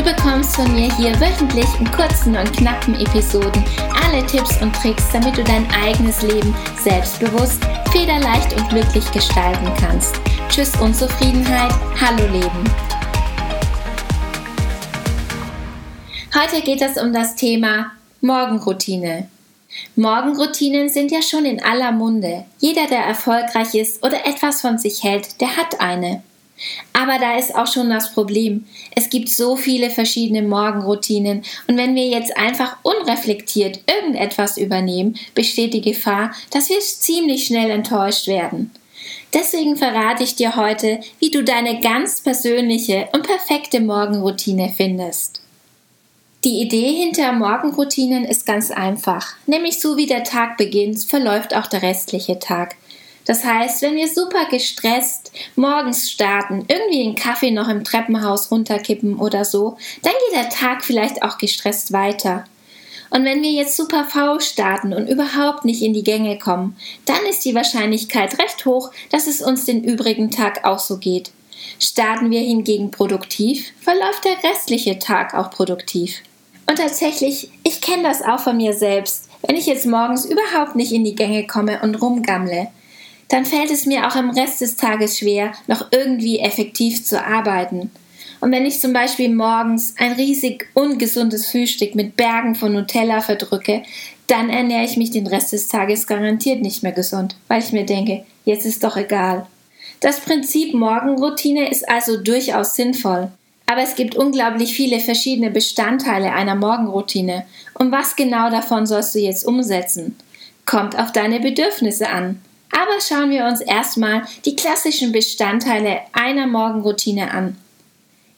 Du bekommst von mir hier wöchentlich in kurzen und knappen Episoden alle Tipps und Tricks, damit du dein eigenes Leben selbstbewusst, federleicht und glücklich gestalten kannst. Tschüss Unzufriedenheit, hallo Leben. Heute geht es um das Thema Morgenroutine. Morgenroutinen sind ja schon in aller Munde. Jeder, der erfolgreich ist oder etwas von sich hält, der hat eine. Aber da ist auch schon das Problem. Es gibt so viele verschiedene Morgenroutinen und wenn wir jetzt einfach unreflektiert irgendetwas übernehmen, besteht die Gefahr, dass wir ziemlich schnell enttäuscht werden. Deswegen verrate ich dir heute, wie du deine ganz persönliche und perfekte Morgenroutine findest. Die Idee hinter Morgenroutinen ist ganz einfach, nämlich so wie der Tag beginnt, verläuft auch der restliche Tag. Das heißt, wenn wir super gestresst morgens starten, irgendwie den Kaffee noch im Treppenhaus runterkippen oder so, dann geht der Tag vielleicht auch gestresst weiter. Und wenn wir jetzt super faul starten und überhaupt nicht in die Gänge kommen, dann ist die Wahrscheinlichkeit recht hoch, dass es uns den übrigen Tag auch so geht. Starten wir hingegen produktiv, verläuft der restliche Tag auch produktiv. Und tatsächlich, ich kenne das auch von mir selbst. Wenn ich jetzt morgens überhaupt nicht in die Gänge komme und rumgammle, dann fällt es mir auch im Rest des Tages schwer, noch irgendwie effektiv zu arbeiten. Und wenn ich zum Beispiel morgens ein riesig ungesundes Frühstück mit Bergen von Nutella verdrücke, dann ernähre ich mich den Rest des Tages garantiert nicht mehr gesund, weil ich mir denke, jetzt ist doch egal. Das Prinzip Morgenroutine ist also durchaus sinnvoll. Aber es gibt unglaublich viele verschiedene Bestandteile einer Morgenroutine. Und was genau davon sollst du jetzt umsetzen? Kommt auf deine Bedürfnisse an. Aber schauen wir uns erstmal die klassischen Bestandteile einer Morgenroutine an.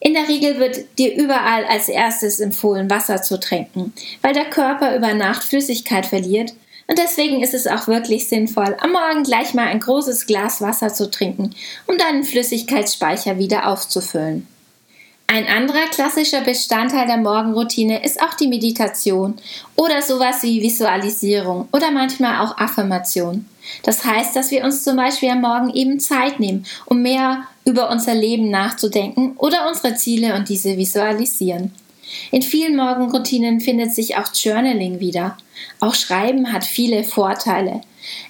In der Regel wird dir überall als erstes empfohlen, Wasser zu trinken, weil der Körper über Nacht Flüssigkeit verliert und deswegen ist es auch wirklich sinnvoll, am Morgen gleich mal ein großes Glas Wasser zu trinken, um deinen Flüssigkeitsspeicher wieder aufzufüllen. Ein anderer klassischer Bestandteil der Morgenroutine ist auch die Meditation oder sowas wie Visualisierung oder manchmal auch Affirmation. Das heißt, dass wir uns zum Beispiel am Morgen eben Zeit nehmen, um mehr über unser Leben nachzudenken oder unsere Ziele und diese visualisieren. In vielen Morgenroutinen findet sich auch Journaling wieder. Auch Schreiben hat viele Vorteile.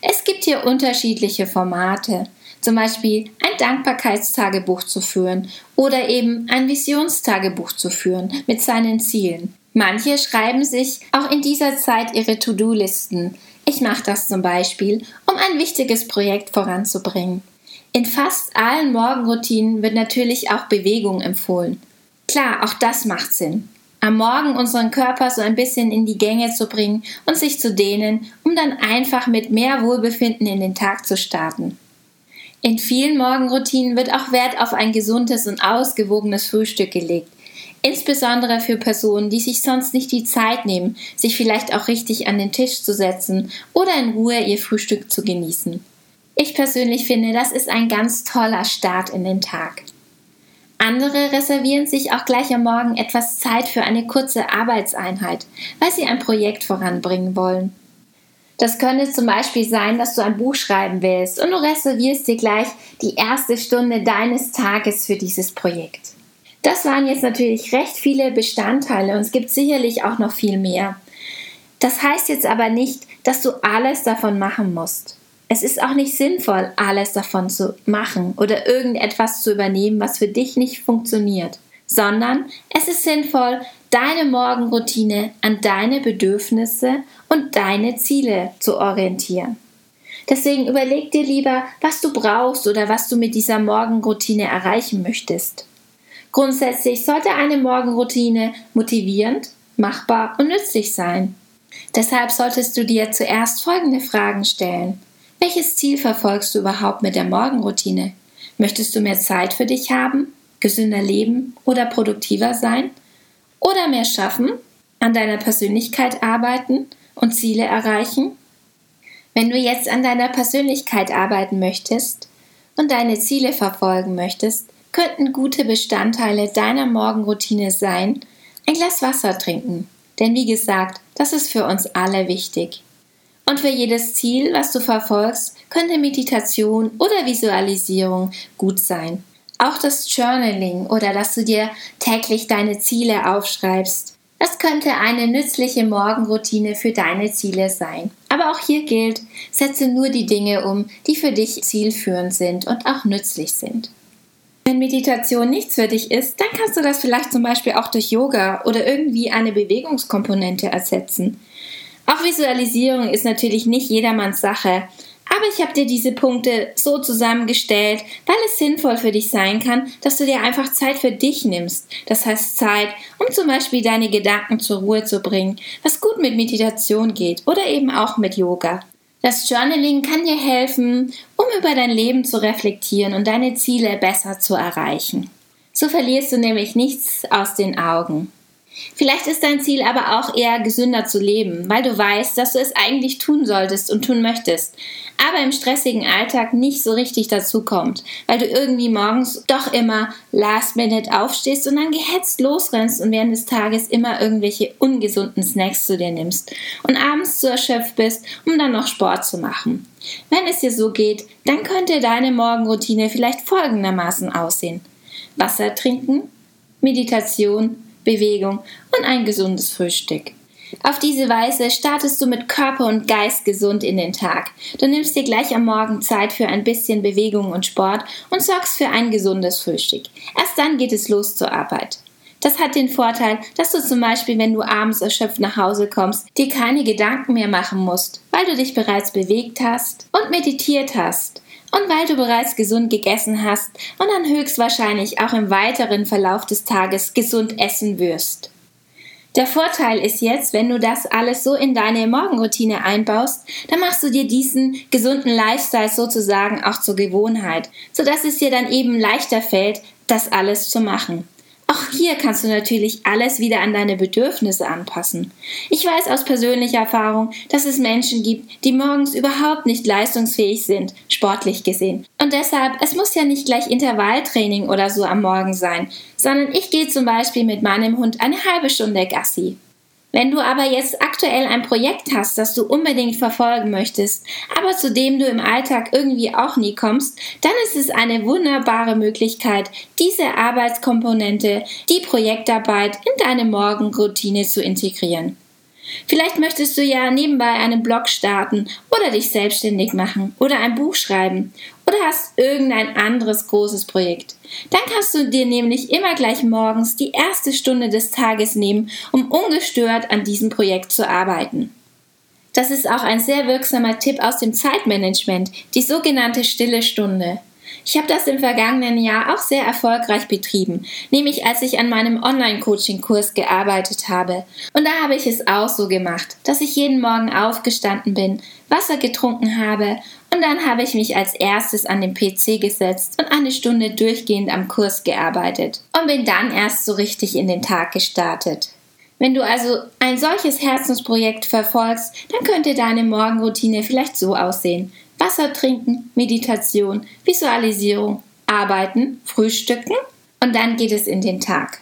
Es gibt hier unterschiedliche Formate zum Beispiel ein Dankbarkeitstagebuch zu führen oder eben ein Visionstagebuch zu führen mit seinen Zielen. Manche schreiben sich auch in dieser Zeit ihre To-Do-Listen. Ich mache das zum Beispiel, um ein wichtiges Projekt voranzubringen. In fast allen Morgenroutinen wird natürlich auch Bewegung empfohlen. Klar, auch das macht Sinn. Am Morgen unseren Körper so ein bisschen in die Gänge zu bringen und sich zu dehnen, um dann einfach mit mehr Wohlbefinden in den Tag zu starten. In vielen Morgenroutinen wird auch Wert auf ein gesundes und ausgewogenes Frühstück gelegt. Insbesondere für Personen, die sich sonst nicht die Zeit nehmen, sich vielleicht auch richtig an den Tisch zu setzen oder in Ruhe ihr Frühstück zu genießen. Ich persönlich finde, das ist ein ganz toller Start in den Tag. Andere reservieren sich auch gleich am Morgen etwas Zeit für eine kurze Arbeitseinheit, weil sie ein Projekt voranbringen wollen. Das könnte zum Beispiel sein, dass du ein Buch schreiben willst und du reservierst dir gleich die erste Stunde deines Tages für dieses Projekt. Das waren jetzt natürlich recht viele Bestandteile und es gibt sicherlich auch noch viel mehr. Das heißt jetzt aber nicht, dass du alles davon machen musst. Es ist auch nicht sinnvoll, alles davon zu machen oder irgendetwas zu übernehmen, was für dich nicht funktioniert, sondern es ist sinnvoll, deine Morgenroutine an deine Bedürfnisse und deine Ziele zu orientieren. Deswegen überleg dir lieber, was du brauchst oder was du mit dieser Morgenroutine erreichen möchtest. Grundsätzlich sollte eine Morgenroutine motivierend, machbar und nützlich sein. Deshalb solltest du dir zuerst folgende Fragen stellen. Welches Ziel verfolgst du überhaupt mit der Morgenroutine? Möchtest du mehr Zeit für dich haben, gesünder leben oder produktiver sein? Oder mehr schaffen, an deiner Persönlichkeit arbeiten und Ziele erreichen? Wenn du jetzt an deiner Persönlichkeit arbeiten möchtest und deine Ziele verfolgen möchtest, könnten gute Bestandteile deiner Morgenroutine sein, ein Glas Wasser trinken. Denn wie gesagt, das ist für uns alle wichtig. Und für jedes Ziel, was du verfolgst, könnte Meditation oder Visualisierung gut sein. Auch das Journaling oder dass du dir täglich deine Ziele aufschreibst das könnte eine nützliche Morgenroutine für deine Ziele sein. Aber auch hier gilt, setze nur die Dinge um, die für dich zielführend sind und auch nützlich sind. Wenn Meditation nichts für dich ist, dann kannst du das vielleicht zum Beispiel auch durch Yoga oder irgendwie eine Bewegungskomponente ersetzen. Auch Visualisierung ist natürlich nicht jedermanns Sache, aber ich habe dir diese Punkte so zusammengestellt, weil es sinnvoll für dich sein kann, dass du dir einfach Zeit für dich nimmst. Das heißt Zeit, um zum Beispiel deine Gedanken zur Ruhe zu bringen, was gut mit Meditation geht oder eben auch mit Yoga. Das Journaling kann dir helfen, um über dein Leben zu reflektieren und deine Ziele besser zu erreichen. So verlierst du nämlich nichts aus den Augen. Vielleicht ist dein Ziel aber auch eher gesünder zu leben, weil du weißt, dass du es eigentlich tun solltest und tun möchtest, aber im stressigen Alltag nicht so richtig dazu kommt, weil du irgendwie morgens doch immer last minute aufstehst und dann gehetzt losrennst und während des Tages immer irgendwelche ungesunden Snacks zu dir nimmst und abends zu erschöpft bist, um dann noch Sport zu machen. Wenn es dir so geht, dann könnte deine Morgenroutine vielleicht folgendermaßen aussehen. Wasser trinken, Meditation, Bewegung und ein gesundes Frühstück. Auf diese Weise startest du mit Körper und Geist gesund in den Tag. Du nimmst dir gleich am Morgen Zeit für ein bisschen Bewegung und Sport und sorgst für ein gesundes Frühstück. Erst dann geht es los zur Arbeit. Das hat den Vorteil, dass du zum Beispiel, wenn du abends erschöpft nach Hause kommst, dir keine Gedanken mehr machen musst, weil du dich bereits bewegt hast und meditiert hast und weil du bereits gesund gegessen hast und dann höchstwahrscheinlich auch im weiteren Verlauf des Tages gesund essen wirst. Der Vorteil ist jetzt, wenn du das alles so in deine Morgenroutine einbaust, dann machst du dir diesen gesunden Lifestyle sozusagen auch zur Gewohnheit, sodass es dir dann eben leichter fällt, das alles zu machen. Hier kannst du natürlich alles wieder an deine Bedürfnisse anpassen. Ich weiß aus persönlicher Erfahrung, dass es Menschen gibt, die morgens überhaupt nicht leistungsfähig sind, sportlich gesehen. Und deshalb, es muss ja nicht gleich Intervalltraining oder so am Morgen sein, sondern ich gehe zum Beispiel mit meinem Hund eine halbe Stunde Gassi. Wenn du aber jetzt aktuell ein Projekt hast, das du unbedingt verfolgen möchtest, aber zu dem du im Alltag irgendwie auch nie kommst, dann ist es eine wunderbare Möglichkeit, diese Arbeitskomponente, die Projektarbeit in deine Morgenroutine zu integrieren. Vielleicht möchtest du ja nebenbei einen Blog starten oder dich selbstständig machen oder ein Buch schreiben oder hast irgendein anderes großes Projekt. Dann kannst du dir nämlich immer gleich morgens die erste Stunde des Tages nehmen, um ungestört an diesem Projekt zu arbeiten. Das ist auch ein sehr wirksamer Tipp aus dem Zeitmanagement, die sogenannte stille Stunde. Ich habe das im vergangenen Jahr auch sehr erfolgreich betrieben, nämlich als ich an meinem Online-Coaching-Kurs gearbeitet habe. Und da habe ich es auch so gemacht, dass ich jeden Morgen aufgestanden bin, Wasser getrunken habe und dann habe ich mich als erstes an den PC gesetzt und eine Stunde durchgehend am Kurs gearbeitet und bin dann erst so richtig in den Tag gestartet. Wenn du also ein solches Herzensprojekt verfolgst, dann könnte deine Morgenroutine vielleicht so aussehen. Wasser trinken, Meditation, Visualisierung, Arbeiten, Frühstücken und dann geht es in den Tag.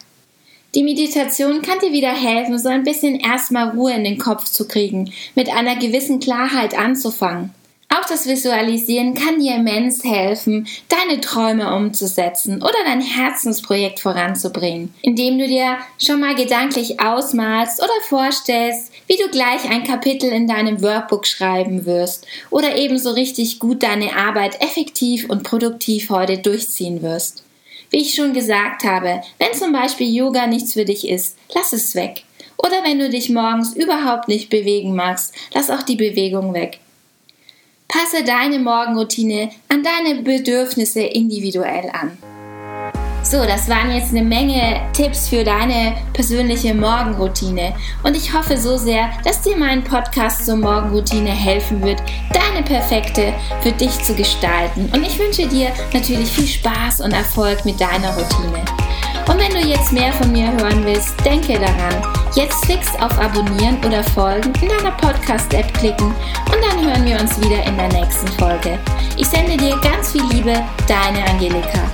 Die Meditation kann dir wieder helfen, so ein bisschen erstmal Ruhe in den Kopf zu kriegen, mit einer gewissen Klarheit anzufangen. Auch das Visualisieren kann dir immens helfen, deine Träume umzusetzen oder dein Herzensprojekt voranzubringen, indem du dir schon mal gedanklich ausmalst oder vorstellst, wie du gleich ein Kapitel in deinem Workbook schreiben wirst oder ebenso richtig gut deine Arbeit effektiv und produktiv heute durchziehen wirst. Wie ich schon gesagt habe, wenn zum Beispiel Yoga nichts für dich ist, lass es weg. Oder wenn du dich morgens überhaupt nicht bewegen magst, lass auch die Bewegung weg. Passe deine Morgenroutine an deine Bedürfnisse individuell an. So, das waren jetzt eine Menge Tipps für deine persönliche Morgenroutine. Und ich hoffe so sehr, dass dir mein Podcast zur Morgenroutine helfen wird, deine perfekte für dich zu gestalten. Und ich wünsche dir natürlich viel Spaß und Erfolg mit deiner Routine. Und wenn du jetzt mehr von mir hören willst, denke daran, jetzt fix auf Abonnieren oder Folgen in deiner Podcast-App klicken und dann hören wir uns wieder in der nächsten Folge. Ich sende dir ganz viel Liebe, deine Angelika.